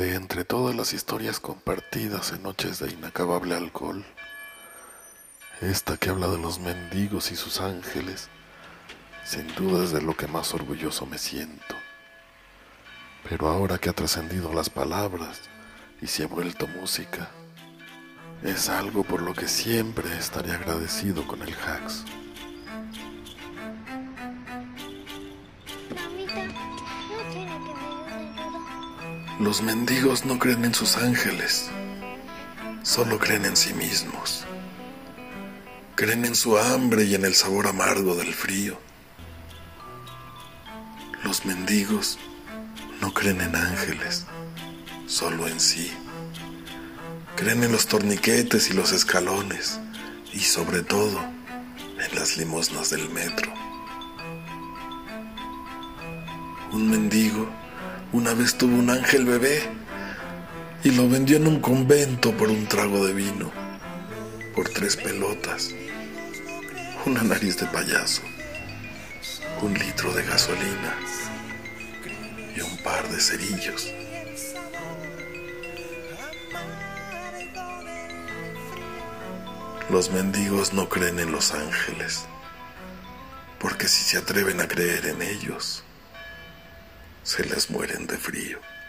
De entre todas las historias compartidas en noches de inacabable alcohol, esta que habla de los mendigos y sus ángeles, sin duda es de lo que más orgulloso me siento. Pero ahora que ha trascendido las palabras y se ha vuelto música, es algo por lo que siempre estaré agradecido con el Hax. Los mendigos no creen en sus ángeles, solo creen en sí mismos. Creen en su hambre y en el sabor amargo del frío. Los mendigos no creen en ángeles, solo en sí. Creen en los torniquetes y los escalones y sobre todo en las limosnas del metro. Un mendigo una vez tuvo un ángel bebé y lo vendió en un convento por un trago de vino, por tres pelotas, una nariz de payaso, un litro de gasolina y un par de cerillos. Los mendigos no creen en los ángeles, porque si se atreven a creer en ellos, se les mueren de frío.